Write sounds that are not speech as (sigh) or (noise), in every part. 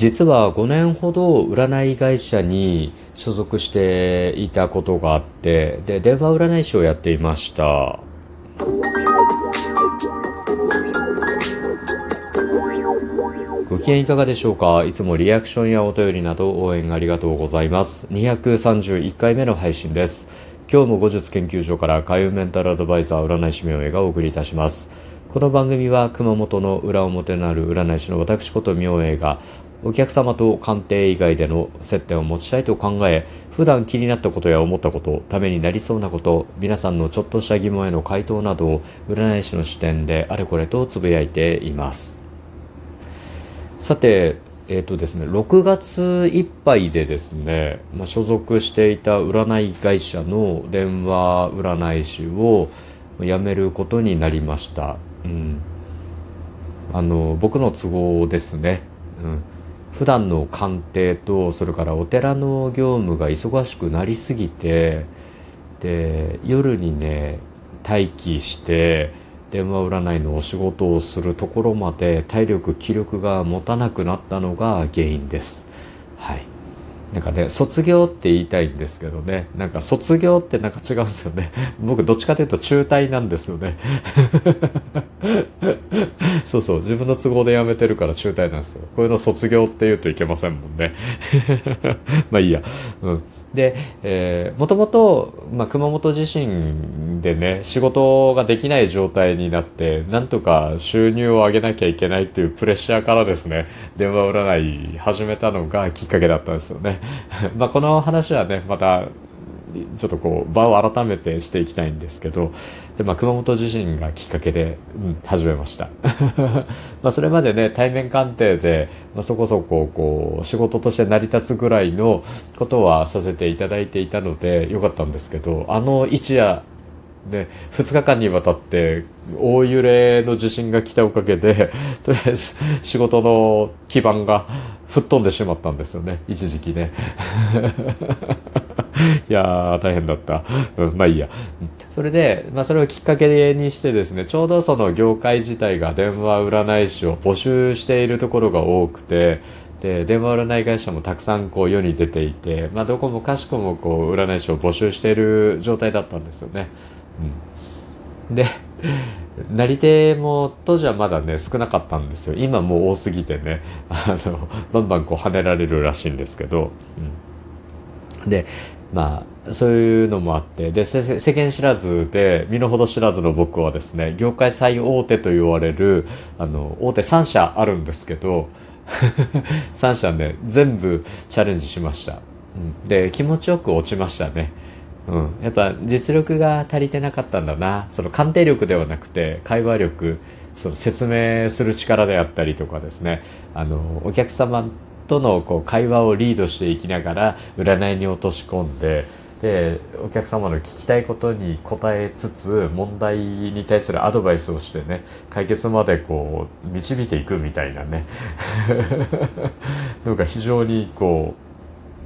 実は5年ほど占い会社に所属していたことがあってで電話占い師をやっていました。ご機嫌いかがでしょうか？いつもリアクションやお便りなど応援ありがとうございます。231回目の配信です。今日も後日研究所から海運メンタルアドバイザー占い師名映がお送りいたします。この番組は熊本の裏表のある占い師の私こと明恵がお客様と鑑定以外での接点を持ちたいと考え、普段気になったことや思ったこと、ためになりそうなこと、皆さんのちょっとした疑問への回答などを占い師の視点であれこれとつぶやいています。さて、えっ、ー、とですね、6月いっぱいでですね、まあ、所属していた占い会社の電話占い師を辞めることになりました。うん。あの、僕の都合ですね。うん。普段の鑑定とそれからお寺の業務が忙しくなりすぎてで夜にね待機して電話占いのお仕事をするところまで体力気力が持たなくなったのが原因です。はいなんかね、卒業って言いたいんですけどね。なんか卒業ってなんか違うんですよね。(laughs) 僕どっちかというと中退なんですよね。(laughs) そうそう、自分の都合で辞めてるから中退なんですよ。こういうの卒業って言うといけませんもんね。(laughs) まあいいや。うん。で、えー、もともと、まあ、熊本地震でね、仕事ができない状態になって、なんとか収入を上げなきゃいけないっていうプレッシャーからですね、電話占い始めたのがきっかけだったんですよね。(laughs) まあ、この話はね、また、ちょっとこう、場を改めてしていきたいんですけど、で、まあ、熊本地震がきっかけで、うん、始めました。(laughs) ま、それまでね、対面鑑定で、まあ、そこそこ、こう、仕事として成り立つぐらいのことはさせていただいていたので、よかったんですけど、あの一夜、ね、2日間にわたって大揺れの地震が来たおかげで、(laughs) とりあえず仕事の基盤が吹っ飛んでしまったんですよね、一時期ね。(laughs) いや、大変だった。うん、まあいいや。それで、まあそれをきっかけにしてですね、ちょうどその業界自体が電話占い師を募集しているところが多くて、で、電話占い会社もたくさんこう世に出ていて、まあどこもかしこもこう占い師を募集している状態だったんですよね。で、(laughs) なり手も当時はまだね少なかったんですよ今もう多すぎてね (laughs) あのバンバンこう跳ねられるらしいんですけど、うん、でまあ、そういうのもあって、で、世間知らずで、身の程知らずの僕はですね、業界最大手と言われる、あの、大手3社あるんですけど、(laughs) 3社ね、全部チャレンジしました。うん、で、気持ちよく落ちましたね。うん。やっぱ実力が足りてなかったんだな。その鑑定力ではなくて、会話力、その説明する力であったりとかですね、あの、お客様とのこう会話をリードしていきながら占いに落とし込んででお客様の聞きたいことに答えつつ問題に対するアドバイスをしてね解決までこう導いていくみたいなね (laughs) のが非常にこう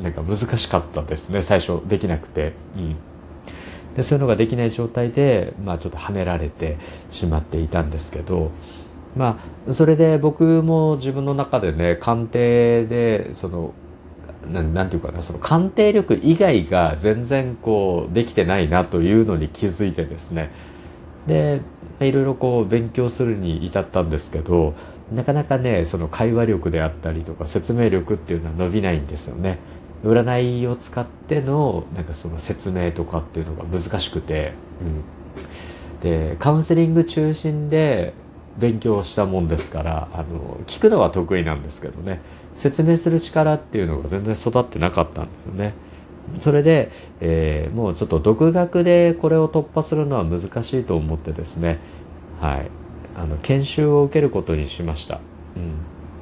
なんか難しかったですね最初できなくて。うんでそういうのができない状態で、まあ、ちょっとはめられてしまっていたんですけどまあ、それで僕も自分の中でね、鑑定で、その、ななんていうかな、その鑑定力以外が全然こう、できてないなというのに気づいてですね。で、いろいろこう、勉強するに至ったんですけど、なかなかね、その会話力であったりとか説明力っていうのは伸びないんですよね。占いを使っての、なんかその説明とかっていうのが難しくて、うん。で、カウンセリング中心で勉強したもんですからあの聞くのは得意なんですけどね説明する力っていうのが全然育ってなかったんですよね。それで、えー、もうちょっと独学でこれを突破するのは難しいと思ってですね、はい、あの研修を受けることにしました。うん、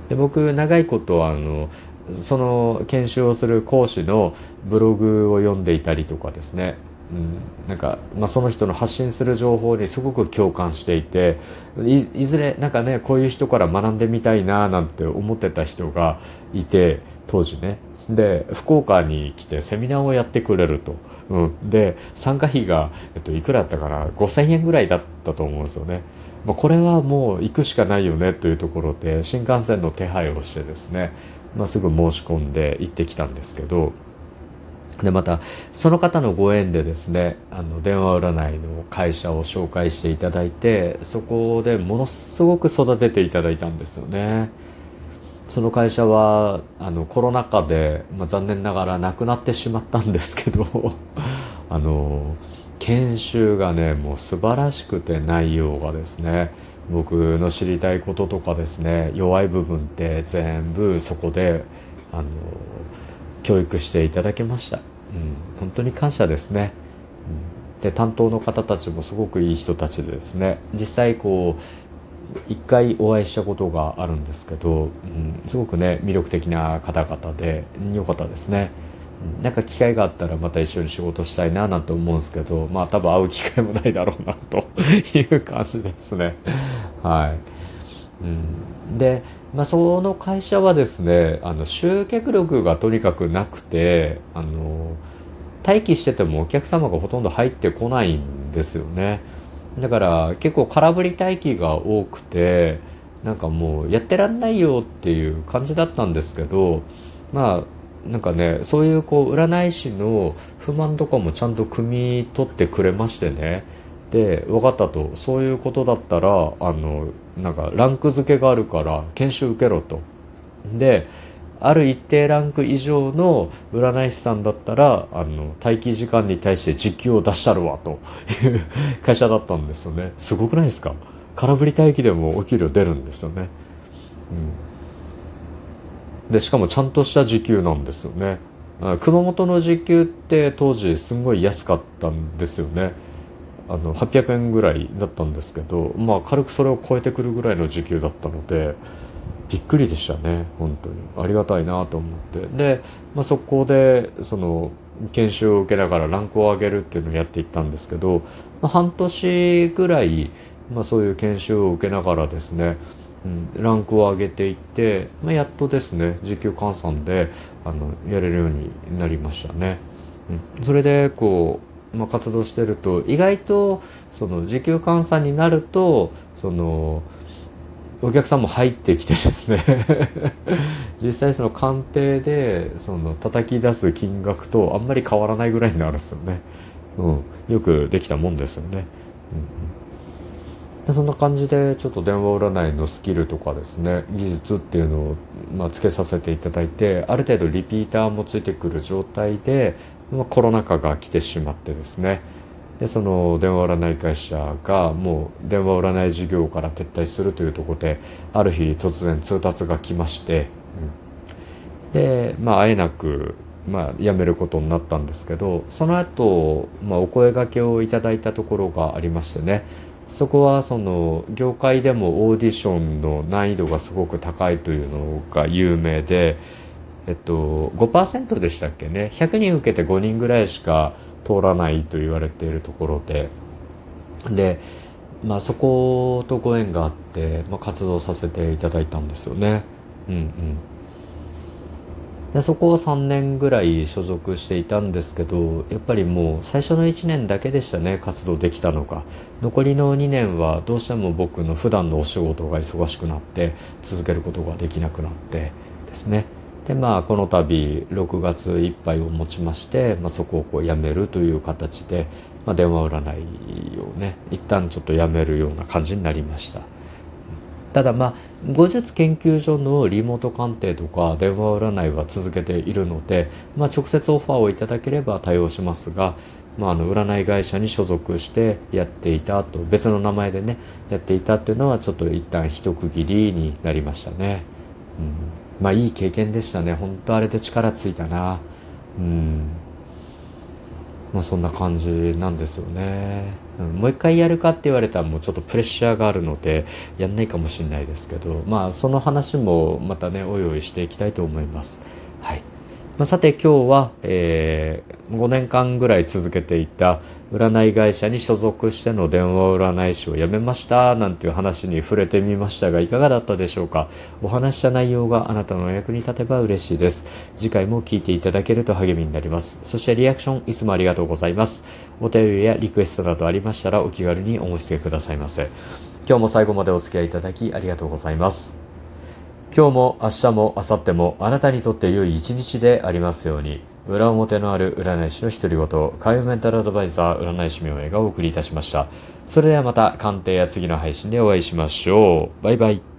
で僕長いことあのその研修をする講師のブログを読んでいたりとかですねうん、なんか、まあ、その人の発信する情報にすごく共感していていずれなんかねこういう人から学んでみたいななんて思ってた人がいて当時ねで福岡に来てセミナーをやってくれると。うん。で、参加費が、えっと、いくらだったかな ?5000 円ぐらいだったと思うんですよね。まあ、これはもう行くしかないよねというところで、新幹線の手配をしてですね、まあ、すぐ申し込んで行ってきたんですけど、で、また、その方のご縁でですね、あの、電話占いの会社を紹介していただいて、そこでものすごく育てていただいたんですよね。その会社は、あの、コロナ禍で、まあ、残念ながらなくなってしまったんですけど、(laughs) あの、研修がね、もう素晴らしくて内容がですね、僕の知りたいこととかですね、弱い部分って全部そこで、あの、教育していただけました。うん、本当に感謝ですね。うん、で、担当の方たちもすごくいい人たちでですね、実際こう、一回お会いしたことがあるんですけど、うん、すごくね、魅力的な方々で、良かったですね。なんか機会があったらまた一緒に仕事したいななんて思うんですけど、まあ多分会う機会もないだろうなという感じですね。はい。うん、で、まあ、その会社はですね、あの、集客力がとにかくなくて、あの、待機しててもお客様がほとんど入ってこないんですよね。だから結構空振り待機が多くて、なんかもうやってらんないよっていう感じだったんですけど、まあ、なんかね、そういうこう占い師の不満とかもちゃんと汲み取ってくれましてね。で、分かったと。そういうことだったら、あの、なんかランク付けがあるから研修受けろと。で、ある一定ランク以上の占い師さんだったら、あの、待機時間に対して実給を出したるわ、という (laughs) 会社だったんですよね。すごくないですか？空振り待機でもお給料出るんですよね。うん。で、しかもちゃんとした時給なんですよね。熊本の時給って当時すんごい安かったんですよね。あの800円ぐらいだったんですけどまあ軽くそれを超えてくるぐらいの時給だったのでびっくりでしたね本当にありがたいなと思ってで、まあ、そこでその研修を受けながらランクを上げるっていうのをやっていったんですけど、まあ、半年ぐらい、まあ、そういう研修を受けながらですねうん、ランクを上げていって、まあ、やっとですね時給換算であのやれるようになりましたね。うん、それでこうまあ、活動してると意外とその時給換算になるとそのお客さんも入ってきてですね (laughs) 実際その鑑定でその叩き出す金額とあんまり変わらないぐらいになるんですよね。うん、よくできたもんですよね。うん、でそんな感じでちょっと電話占いのスキルとかですね技術っていうのを、まあ、つけさせていただいてある程度リピーターもついてくる状態でまあ、コロナ禍が来てしまってですね。でその電話占い会社がもう電話占い事業から撤退するというところである日突然通達が来まして、うん、でまああえなくまあ、辞めることになったんですけどその後、まあお声がけをいただいたところがありましてね。そこはその業界でもオーディションの難易度がすごく高いというのが有名でえっと、5%でしたっけね。100人受けて5人ぐらいしか通らないと言われているところで、で、まあそことご縁があって、まあ、活動させていただいたんですよね。うんうん。で、そこを3年ぐらい所属していたんですけど、やっぱりもう最初の1年だけでしたね、活動できたのが。残りの2年はどうしても僕の普段のお仕事が忙しくなって、続けることができなくなってですね。でまあこの度6月いっぱいをもちまして、まあ、そこをこうやめるという形で、まあ、電話占いをね一旦ちょっとやめるような感じになりましたただまあ後日研究所のリモート鑑定とか電話占いは続けているので、まあ、直接オファーをいただければ対応しますが、まあ、あの占い会社に所属してやっていたと別の名前でねやっていたっていうのはちょっと一旦一区切りになりましたね。うんまあいい経験でしたね。本当あれで力ついたな。うん。まあそんな感じなんですよね。うん、もう一回やるかって言われたらもうちょっとプレッシャーがあるのでやんないかもしれないですけど、まあその話もまたね、おいおいしていきたいと思います。はい。まあ、さて今日は、えー、5年間ぐらい続けていた占い会社に所属しての電話占い師を辞めましたなんていう話に触れてみましたがいかがだったでしょうかお話した内容があなたのお役に立てば嬉しいです。次回も聞いていただけると励みになります。そしてリアクションいつもありがとうございます。お便りやリクエストなどありましたらお気軽にお申し付けくださいませ。今日も最後までお付き合いいただきありがとうございます。今日も明日も明後日もあなたにとって良い一日でありますように。裏表のある占い師の独り言、海運メンタルアドバイザー占い師明恵がお送りいたしました。それではまた鑑定や次の配信でお会いしましょう。バイバイ。